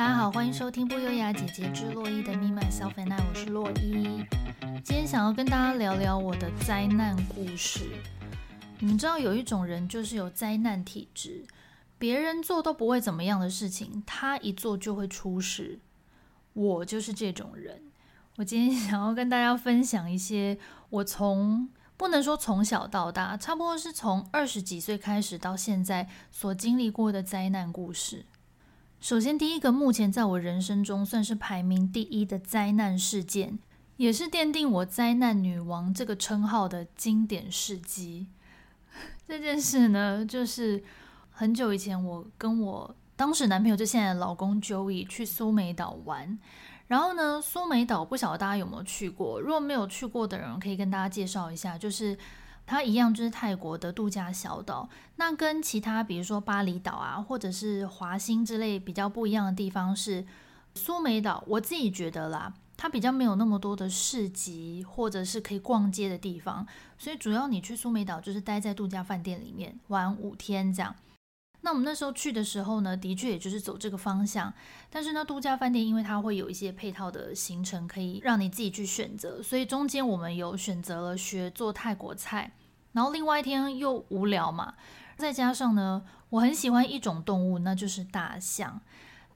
大家好，欢迎收听不优雅姐姐之洛伊的 Me Myself and I，我是洛伊。今天想要跟大家聊聊我的灾难故事。你们知道有一种人就是有灾难体质，别人做都不会怎么样的事情，他一做就会出事。我就是这种人。我今天想要跟大家分享一些我从不能说从小到大，差不多是从二十几岁开始到现在所经历过的灾难故事。首先，第一个目前在我人生中算是排名第一的灾难事件，也是奠定我“灾难女王”这个称号的经典事迹。这件事呢，就是很久以前，我跟我当时男朋友，就现在的老公 Joey 去苏梅岛玩。然后呢，苏梅岛不晓得大家有没有去过？如果没有去过的人，可以跟大家介绍一下，就是。它一样就是泰国的度假小岛，那跟其他比如说巴厘岛啊，或者是华兴之类比较不一样的地方是，苏梅岛我自己觉得啦，它比较没有那么多的市集或者是可以逛街的地方，所以主要你去苏梅岛就是待在度假饭店里面玩五天这样。那我们那时候去的时候呢，的确也就是走这个方向，但是呢，度假饭店因为它会有一些配套的行程可以让你自己去选择，所以中间我们有选择了学做泰国菜。然后另外一天又无聊嘛，再加上呢，我很喜欢一种动物，那就是大象。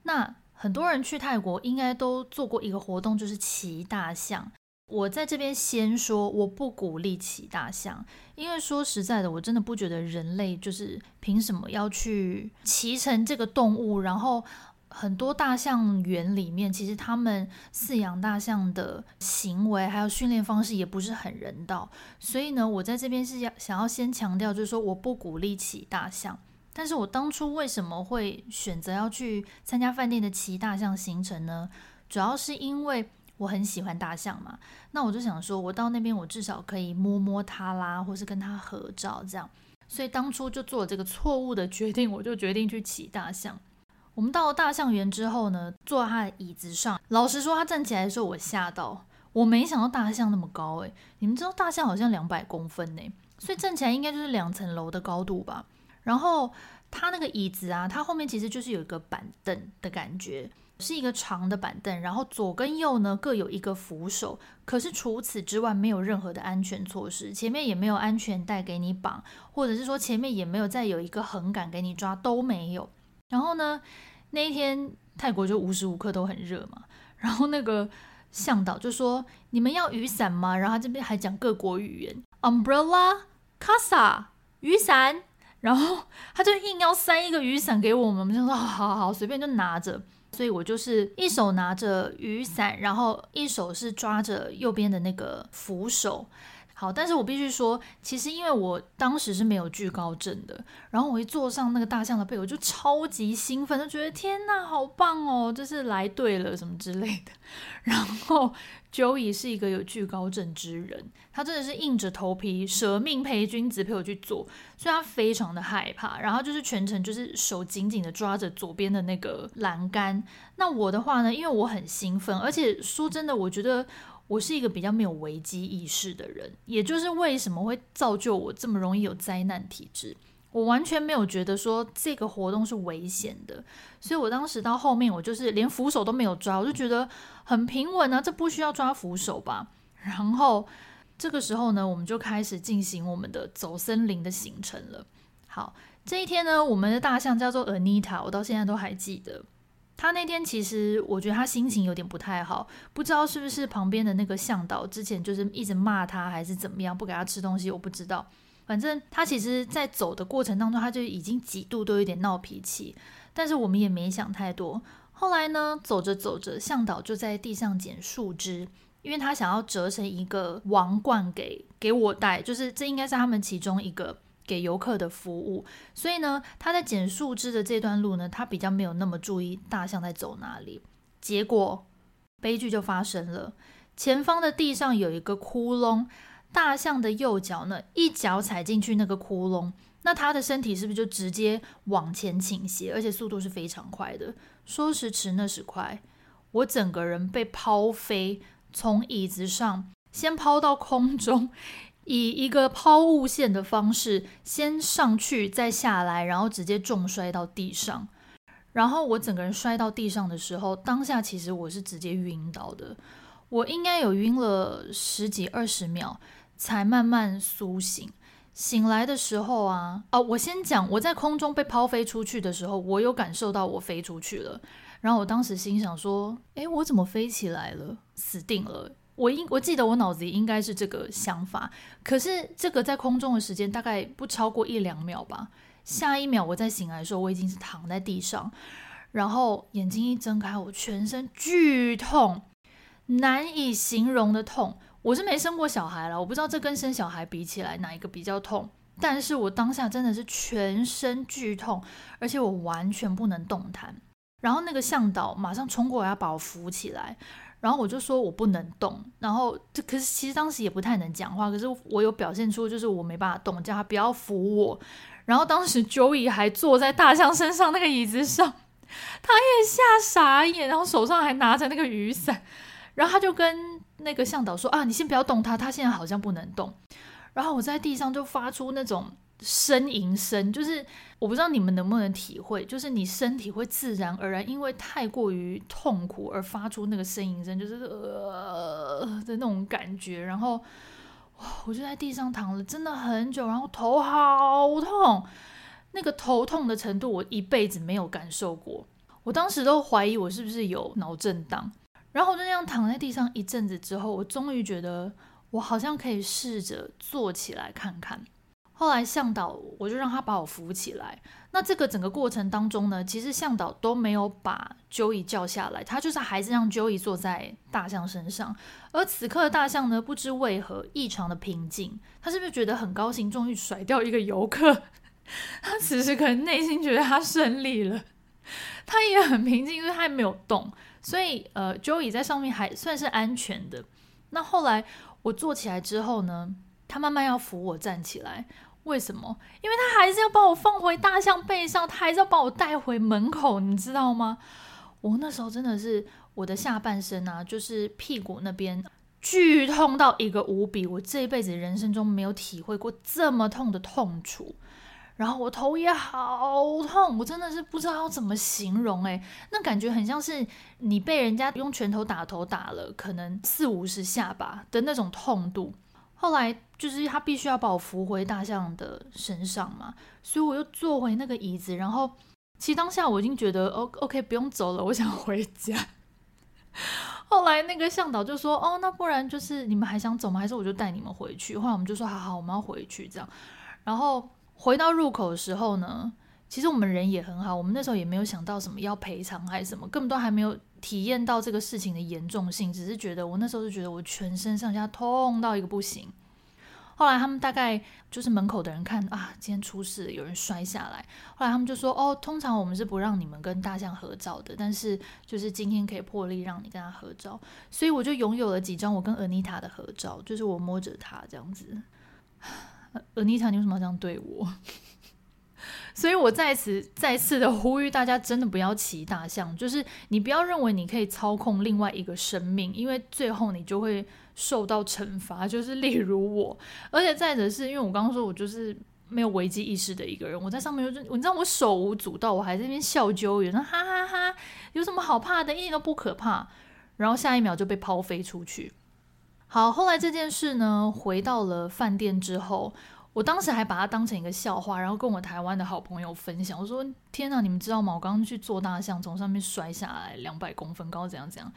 那很多人去泰国应该都做过一个活动，就是骑大象。我在这边先说，我不鼓励骑大象，因为说实在的，我真的不觉得人类就是凭什么要去骑成这个动物，然后。很多大象园里面，其实他们饲养大象的行为还有训练方式也不是很人道，所以呢，我在这边是要想要先强调，就是说我不鼓励骑大象。但是我当初为什么会选择要去参加饭店的骑大象行程呢？主要是因为我很喜欢大象嘛，那我就想说，我到那边我至少可以摸摸它啦，或是跟它合照这样，所以当初就做了这个错误的决定，我就决定去骑大象。我们到了大象园之后呢，坐在他的椅子上。老实说，他站起来的时候，我吓到。我没想到大象那么高诶，你们知道大象好像两百公分呢，所以站起来应该就是两层楼的高度吧。然后他那个椅子啊，它后面其实就是有一个板凳的感觉，是一个长的板凳。然后左跟右呢各有一个扶手，可是除此之外没有任何的安全措施，前面也没有安全带给你绑，或者是说前面也没有再有一个横杆给你抓，都没有。然后呢，那一天泰国就无时无刻都很热嘛。然后那个向导就说：“你们要雨伞吗？”然后他这边还讲各国语言：umbrella、casa、雨伞。然后他就硬要塞一个雨伞给我们，我们就说：“好好好，随便就拿着。”所以我就是一手拿着雨伞，然后一手是抓着右边的那个扶手。好，但是我必须说，其实因为我当时是没有惧高症的，然后我一坐上那个大象的背，我就超级兴奋，就觉得天哪，好棒哦，就是来对了什么之类的。然后 Joey 是一个有惧高症之人，他真的是硬着头皮舍命陪君子陪我去做，所以他非常的害怕，然后就是全程就是手紧紧的抓着左边的那个栏杆。那我的话呢，因为我很兴奋，而且说真的，我觉得。我是一个比较没有危机意识的人，也就是为什么会造就我这么容易有灾难体质。我完全没有觉得说这个活动是危险的，所以我当时到后面，我就是连扶手都没有抓，我就觉得很平稳啊，这不需要抓扶手吧？然后这个时候呢，我们就开始进行我们的走森林的行程了。好，这一天呢，我们的大象叫做 Anita，我到现在都还记得。他那天其实，我觉得他心情有点不太好，不知道是不是旁边的那个向导之前就是一直骂他，还是怎么样，不给他吃东西，我不知道。反正他其实，在走的过程当中，他就已经几度都有点闹脾气，但是我们也没想太多。后来呢，走着走着，向导就在地上捡树枝，因为他想要折成一个王冠给给我戴，就是这应该是他们其中一个。给游客的服务，所以呢，他在捡树枝的这段路呢，他比较没有那么注意大象在走哪里。结果悲剧就发生了，前方的地上有一个窟窿，大象的右脚呢，一脚踩进去那个窟窿，那他的身体是不是就直接往前倾斜，而且速度是非常快的？说时迟，那时快，我整个人被抛飞，从椅子上先抛到空中。以一个抛物线的方式，先上去，再下来，然后直接重摔到地上。然后我整个人摔到地上的时候，当下其实我是直接晕倒的，我应该有晕了十几二十秒，才慢慢苏醒。醒来的时候啊，哦，我先讲，我在空中被抛飞出去的时候，我有感受到我飞出去了。然后我当时心想说：“诶，我怎么飞起来了？死定了！”我应我记得我脑子里应该是这个想法。可是这个在空中的时间大概不超过一两秒吧。下一秒我再醒来的时候，我已经是躺在地上，然后眼睛一睁开，我全身剧痛，难以形容的痛。我是没生过小孩了，我不知道这跟生小孩比起来哪一个比较痛。但是我当下真的是全身剧痛，而且我完全不能动弹。然后那个向导马上冲过来要把我扶起来，然后我就说我不能动。然后这可是其实当时也不太能讲话，可是我有表现出就是我没办法动，叫他不要扶我。然后当时 Joey 还坐在大象身上那个椅子上，他也吓傻眼，然后手上还拿着那个雨伞。然后他就跟那个向导说：“啊，你先不要动他，他现在好像不能动。”然后我在地上就发出那种呻吟声，就是我不知道你们能不能体会，就是你身体会自然而然因为太过于痛苦而发出那个呻吟声，就是呃的那种感觉。然后哇，我就在地上躺了真的很久，然后头好痛，那个头痛的程度我一辈子没有感受过。我当时都怀疑我是不是有脑震荡。然后我就这样躺在地上一阵子之后，我终于觉得我好像可以试着坐起来看看。后来向导我就让他把我扶起来。那这个整个过程当中呢，其实向导都没有把 Joey 叫下来，他就是还是让 Joey 坐在大象身上。而此刻的大象呢，不知为何异常的平静，他是不是觉得很高兴，终于甩掉一个游客？他此时可能内心觉得他胜利了，他也很平静，因为他还没有动。所以，呃，Joey 在上面还算是安全的。那后来我坐起来之后呢，他慢慢要扶我站起来。为什么？因为他还是要把我放回大象背上，他还是要把我带回门口，你知道吗？我那时候真的是我的下半身啊，就是屁股那边剧痛到一个无比，我这一辈子人生中没有体会过这么痛的痛楚。然后我头也好痛，我真的是不知道要怎么形容诶，那感觉很像是你被人家用拳头打头打了，可能四五十下吧的那种痛度。后来就是他必须要把我扶回大象的身上嘛，所以我又坐回那个椅子。然后其实当下我已经觉得哦 OK，不用走了，我想回家。后来那个向导就说：“哦，那不然就是你们还想走吗？还是我就带你们回去？”后来我们就说：“好好，我们要回去。”这样，然后。回到入口的时候呢，其实我们人也很好，我们那时候也没有想到什么要赔偿还是什么，根本都还没有体验到这个事情的严重性，只是觉得我那时候就觉得我全身上下痛到一个不行。后来他们大概就是门口的人看啊，今天出事，有人摔下来。后来他们就说哦，通常我们是不让你们跟大象合照的，但是就是今天可以破例让你跟他合照，所以我就拥有了几张我跟尔妮塔的合照，就是我摸着他这样子。尔妮塔你为什么要这样对我？所以我在此再次的呼吁大家，真的不要骑大象。就是你不要认为你可以操控另外一个生命，因为最后你就会受到惩罚。就是例如我，而且再者是因为我刚刚说我就是没有危机意识的一个人，我在上面就是，你知道我手舞足蹈，我还在那边笑揪圆，哈哈哈哈，有什么好怕的？一点都不可怕。然后下一秒就被抛飞出去。好，后来这件事呢，回到了饭店之后，我当时还把它当成一个笑话，然后跟我台湾的好朋友分享。我说：“天哪，你们知道吗？我刚刚去坐大象，从上面摔下来，两百公分高，怎样怎样。”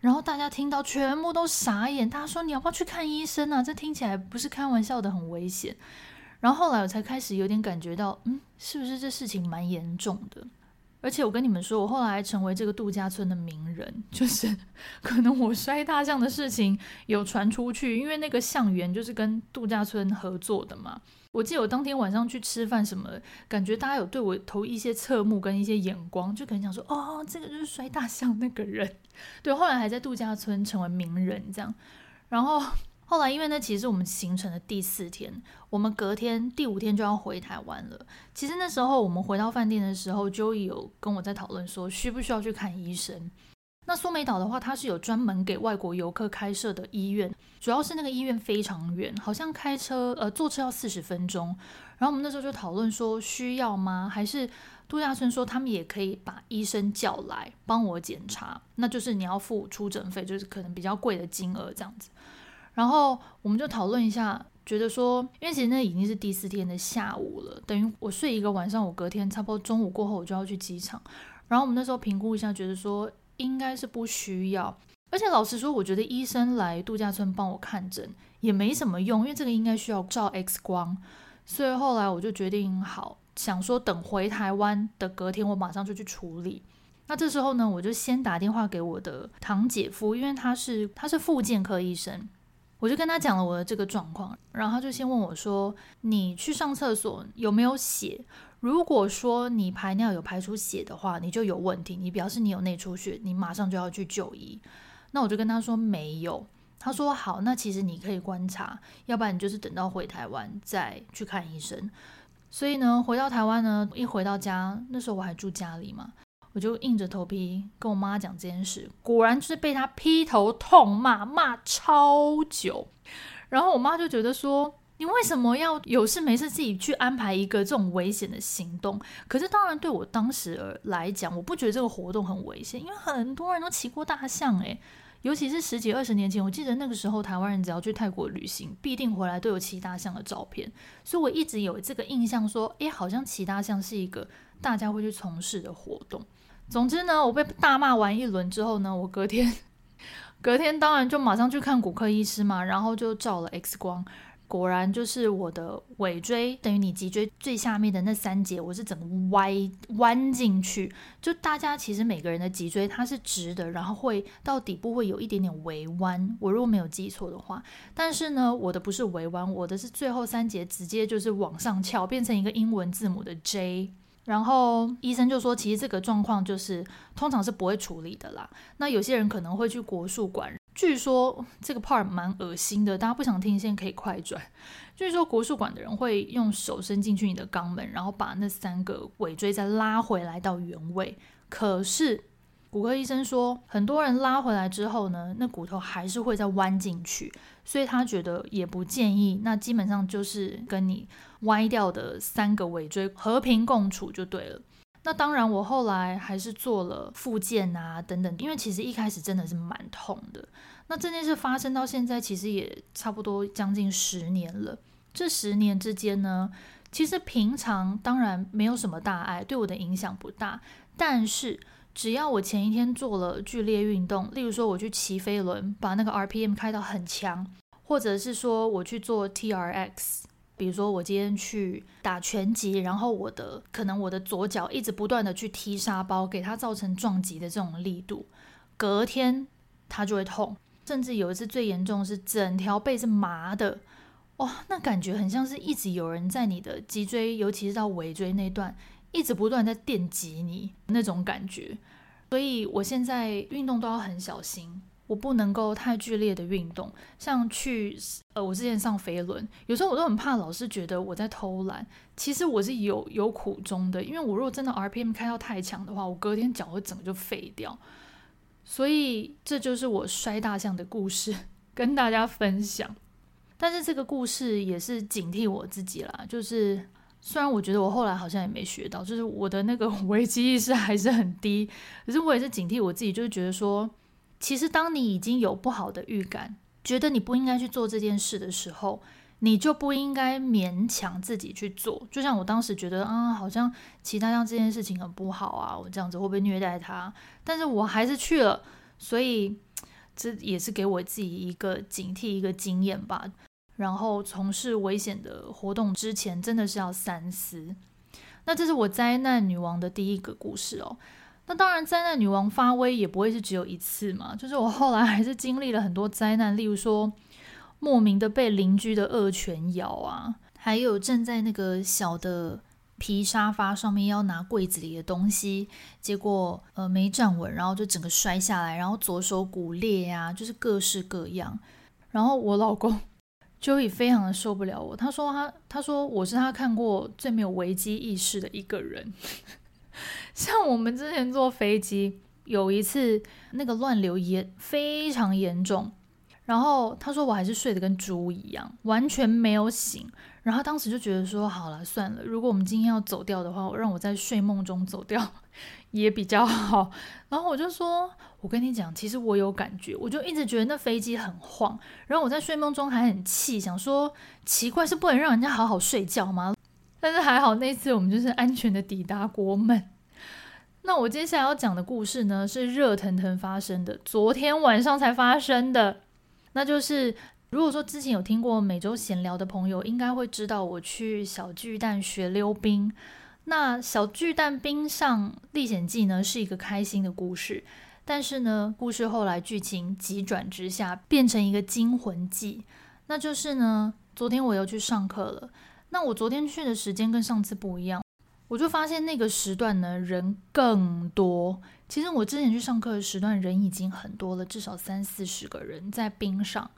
然后大家听到全部都傻眼，大家说：“你要不要去看医生啊？这听起来不是开玩笑的，很危险。”然后后来我才开始有点感觉到，嗯，是不是这事情蛮严重的？而且我跟你们说，我后来成为这个度假村的名人，就是 可能我摔大象的事情有传出去，因为那个象园就是跟度假村合作的嘛。我记得我当天晚上去吃饭什么，感觉大家有对我投一些侧目跟一些眼光，就可能想说，哦，这个就是摔大象那个人。对，后来还在度假村成为名人这样，然后。后来，因为那其实是我们行程的第四天，我们隔天第五天就要回台湾了。其实那时候我们回到饭店的时候，Joey 有跟我在讨论说，需不需要去看医生。那苏梅岛的话，它是有专门给外国游客开设的医院，主要是那个医院非常远，好像开车呃坐车要四十分钟。然后我们那时候就讨论说需要吗？还是度假村说他们也可以把医生叫来帮我检查，那就是你要付出诊费，就是可能比较贵的金额这样子。然后我们就讨论一下，觉得说，因为其实那已经是第四天的下午了，等于我睡一个晚上，我隔天差不多中午过后我就要去机场。然后我们那时候评估一下，觉得说。应该是不需要，而且老实说，我觉得医生来度假村帮我看诊也没什么用，因为这个应该需要照 X 光，所以后来我就决定好，想说等回台湾的隔天，我马上就去处理。那这时候呢，我就先打电话给我的堂姐夫，因为他是他是复健科医生，我就跟他讲了我的这个状况，然后他就先问我说：“你去上厕所有没有血？”如果说你排尿有排出血的话，你就有问题，你表示你有内出血，你马上就要去就医。那我就跟他说没有，他说好，那其实你可以观察，要不然你就是等到回台湾再去看医生。所以呢，回到台湾呢，一回到家，那时候我还住家里嘛，我就硬着头皮跟我妈讲这件事，果然就是被她劈头痛骂，骂超久。然后我妈就觉得说。你为什么要有事没事自己去安排一个这种危险的行动？可是当然，对我当时而来讲，我不觉得这个活动很危险，因为很多人都骑过大象诶，尤其是十几二十年前，我记得那个时候台湾人只要去泰国旅行，必定回来都有骑大象的照片，所以我一直有这个印象说，诶，好像骑大象是一个大家会去从事的活动。总之呢，我被大骂完一轮之后呢，我隔天 隔天当然就马上去看骨科医师嘛，然后就照了 X 光。果然就是我的尾椎，等于你脊椎最下面的那三节，我是整个歪弯进去。就大家其实每个人的脊椎它是直的，然后会到底部会有一点点微弯。我如果没有记错的话，但是呢，我的不是微弯，我的是最后三节直接就是往上翘，变成一个英文字母的 J。然后医生就说，其实这个状况就是通常是不会处理的啦。那有些人可能会去国术馆。据说这个 part 蛮恶心的，大家不想听，现在可以快转。据说国术馆的人会用手伸进去你的肛门，然后把那三个尾椎再拉回来到原位。可是骨科医生说，很多人拉回来之后呢，那骨头还是会再弯进去，所以他觉得也不建议。那基本上就是跟你歪掉的三个尾椎和平共处就对了。那当然，我后来还是做了复健啊，等等，因为其实一开始真的是蛮痛的。那这件事发生到现在，其实也差不多将近十年了。这十年之间呢，其实平常当然没有什么大碍，对我的影响不大。但是只要我前一天做了剧烈运动，例如说我去骑飞轮，把那个 RPM 开到很强，或者是说我去做 TRX。比如说我今天去打拳击，然后我的可能我的左脚一直不断的去踢沙包，给它造成撞击的这种力度，隔天它就会痛，甚至有一次最严重是整条背是麻的，哇，那感觉很像是一直有人在你的脊椎，尤其是到尾椎那段，一直不断在电击你那种感觉，所以我现在运动都要很小心。我不能够太剧烈的运动，像去呃，我之前上飞轮，有时候我都很怕老师觉得我在偷懒。其实我是有有苦衷的，因为我如果真的 RPM 开到太强的话，我隔天脚会整个就废掉。所以这就是我摔大象的故事，跟大家分享。但是这个故事也是警惕我自己啦，就是虽然我觉得我后来好像也没学到，就是我的那个 危机意识还是很低，可是我也是警惕我自己，就是觉得说。其实，当你已经有不好的预感，觉得你不应该去做这件事的时候，你就不应该勉强自己去做。就像我当时觉得，啊，好像骑大象这件事情很不好啊，我这样子会不会虐待他？但是我还是去了，所以 这也是给我自己一个警惕、一个经验吧。然后从事危险的活动之前，真的是要三思。那这是我灾难女王的第一个故事哦。那当然，灾难女王发威也不会是只有一次嘛。就是我后来还是经历了很多灾难，例如说莫名的被邻居的恶犬咬啊，还有站在那个小的皮沙发上面要拿柜子里的东西，结果呃没站稳，然后就整个摔下来，然后左手骨裂呀，就是各式各样。然后我老公 joy 非常的受不了我，他说他他说我是他看过最没有危机意识的一个人。像我们之前坐飞机，有一次那个乱流也非常严重，然后他说我还是睡得跟猪一样，完全没有醒。然后当时就觉得说，好了算了，如果我们今天要走掉的话，让我在睡梦中走掉 也比较好。然后我就说，我跟你讲，其实我有感觉，我就一直觉得那飞机很晃。然后我在睡梦中还很气，想说奇怪，是不能让人家好好睡觉吗？但是还好那次我们就是安全的抵达国门。那我接下来要讲的故事呢，是热腾腾发生的，昨天晚上才发生的，那就是。如果说之前有听过每周闲聊的朋友，应该会知道我去小巨蛋学溜冰。那小巨蛋冰上历险记呢，是一个开心的故事，但是呢，故事后来剧情急转直下，变成一个惊魂记。那就是呢，昨天我又去上课了。那我昨天去的时间跟上次不一样，我就发现那个时段呢，人更多。其实我之前去上课的时段人已经很多了，至少三四十个人在冰上。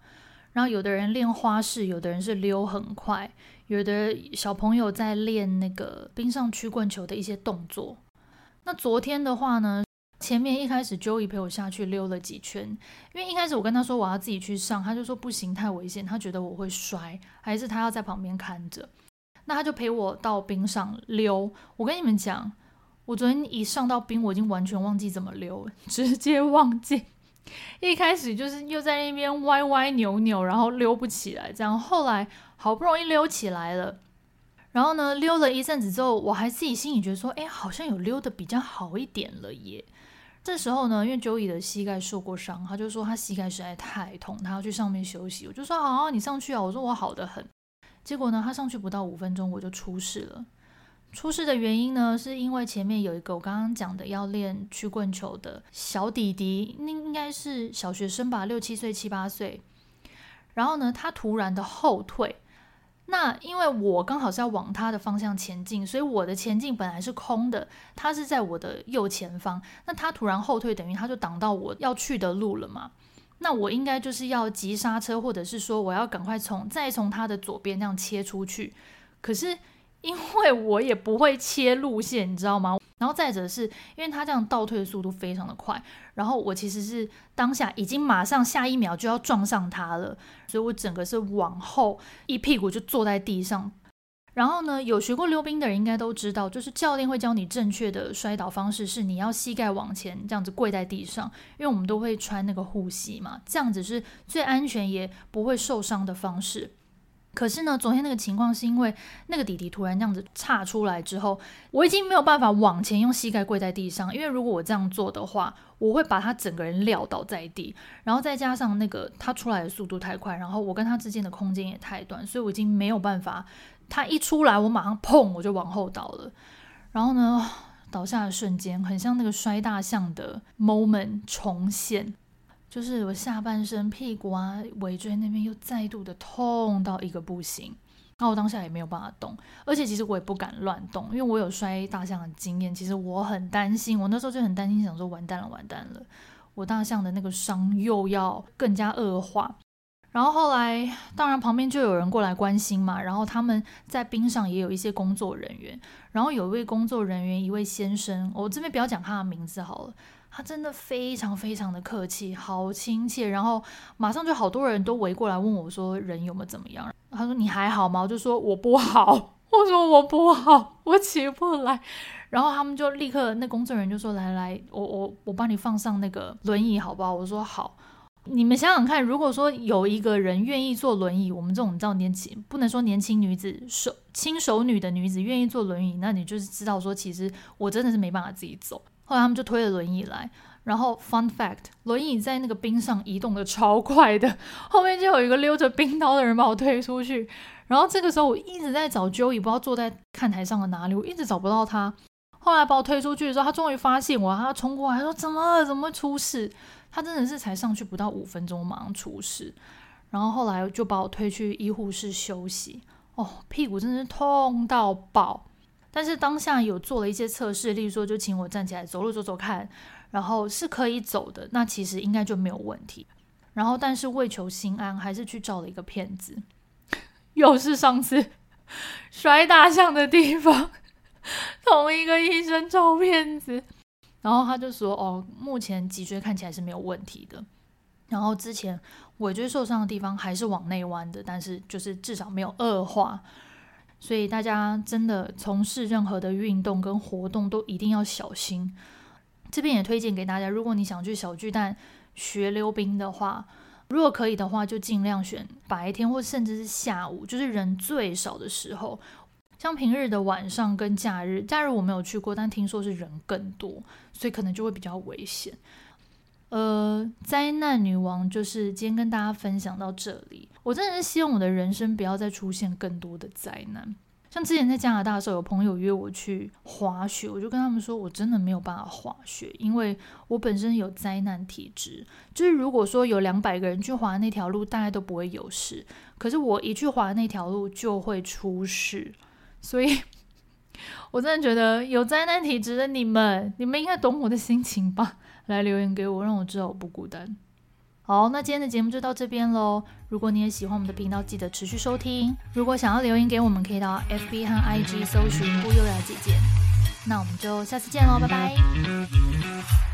然后有的人练花式，有的人是溜很快，有的小朋友在练那个冰上曲棍球的一些动作。那昨天的话呢，前面一开始 Joey 陪我下去溜了几圈，因为一开始我跟他说我要自己去上，他就说不行，太危险，他觉得我会摔，还是他要在旁边看着。那他就陪我到冰上溜。我跟你们讲，我昨天一上到冰，我已经完全忘记怎么溜，直接忘记。一开始就是又在那边歪歪扭扭，然后溜不起来，这样后来好不容易溜起来了，然后呢，溜了一阵子之后，我还自己心里觉得说，哎，好像有溜得比较好一点了耶。这时候呢，因为 Joey 的膝盖受过伤，他就说他膝盖实在太痛，他要去上面休息。我就说好，你上去啊。我说我好得很。结果呢，他上去不到五分钟，我就出事了。出事的原因呢，是因为前面有一个我刚刚讲的要练曲棍球的小弟弟，那应该是小学生吧，六七岁、七八岁。然后呢，他突然的后退。那因为我刚好是要往他的方向前进，所以我的前进本来是空的，他是在我的右前方。那他突然后退，等于他就挡到我要去的路了嘛。那我应该就是要急刹车，或者是说我要赶快从再从他的左边这样切出去。可是。因为我也不会切路线，你知道吗？然后再者是因为他这样倒退的速度非常的快，然后我其实是当下已经马上下一秒就要撞上他了，所以我整个是往后一屁股就坐在地上。然后呢，有学过溜冰的人应该都知道，就是教练会教你正确的摔倒方式是你要膝盖往前这样子跪在地上，因为我们都会穿那个护膝嘛，这样子是最安全也不会受伤的方式。可是呢，昨天那个情况是因为那个弟弟突然这样子岔出来之后，我已经没有办法往前用膝盖跪在地上，因为如果我这样做的话，我会把他整个人撂倒在地，然后再加上那个他出来的速度太快，然后我跟他之间的空间也太短，所以我已经没有办法，他一出来我马上砰我就往后倒了，然后呢，倒下的瞬间很像那个摔大象的 moment 重现。就是我下半身屁股啊、尾椎那边又再度的痛到一个不行，那我当下也没有办法动，而且其实我也不敢乱动，因为我有摔大象的经验，其实我很担心，我那时候就很担心，想说完蛋了，完蛋了，我大象的那个伤又要更加恶化。然后后来，当然旁边就有人过来关心嘛，然后他们在冰上也有一些工作人员，然后有一位工作人员，一位先生，我这边不要讲他的名字好了。他真的非常非常的客气，好亲切，然后马上就好多人都围过来问我说人有没有怎么样？他说你还好吗？我就说我不好，我说我不好，我起不来。然后他们就立刻，那工作人员就说来来，我我我帮你放上那个轮椅好不好？我说好。你们想想看，如果说有一个人愿意坐轮椅，我们这种叫年轻，不能说年轻女子，手轻熟女的女子愿意坐轮椅，那你就是知道说其实我真的是没办法自己走。后来他们就推了轮椅来，然后 fun fact，轮椅在那个冰上移动的超快的，后面就有一个溜着冰刀的人把我推出去，然后这个时候我一直在找 Joey，不知道坐在看台上的哪里，我一直找不到他。后来把我推出去的时候，他终于发现我，他冲过来说：“怎么了？怎么出事？”他真的是才上去不到五分钟，马上出事。然后后来就把我推去医护室休息。哦，屁股真的是痛到爆。但是当下有做了一些测试，例如说就请我站起来走路走走看，然后是可以走的，那其实应该就没有问题。然后但是为求心安，还是去照了一个片子，又是上次 摔大象的地方，同一个医生照片子。然后他就说：“哦，目前脊椎看起来是没有问题的。然后之前尾椎受伤的地方还是往内弯的，但是就是至少没有恶化。所以大家真的从事任何的运动跟活动都一定要小心。这边也推荐给大家，如果你想去小巨蛋学溜冰的话。”如果可以的话，就尽量选白天或甚至是下午，就是人最少的时候。像平日的晚上跟假日，假日我没有去过，但听说是人更多，所以可能就会比较危险。呃，灾难女王就是今天跟大家分享到这里。我真的是希望我的人生不要再出现更多的灾难。像之前在加拿大的时候，有朋友约我去滑雪，我就跟他们说，我真的没有办法滑雪，因为我本身有灾难体质。就是如果说有两百个人去滑那条路，大概都不会有事，可是我一去滑那条路就会出事。所以，我真的觉得有灾难体质的你们，你们应该懂我的心情吧？来留言给我，让我知道我不孤单。好，那今天的节目就到这边喽。如果你也喜欢我们的频道，记得持续收听。如果想要留言给我们，可以到 FB 和 IG 搜寻“不优雅姐姐”。那我们就下次见喽，拜拜。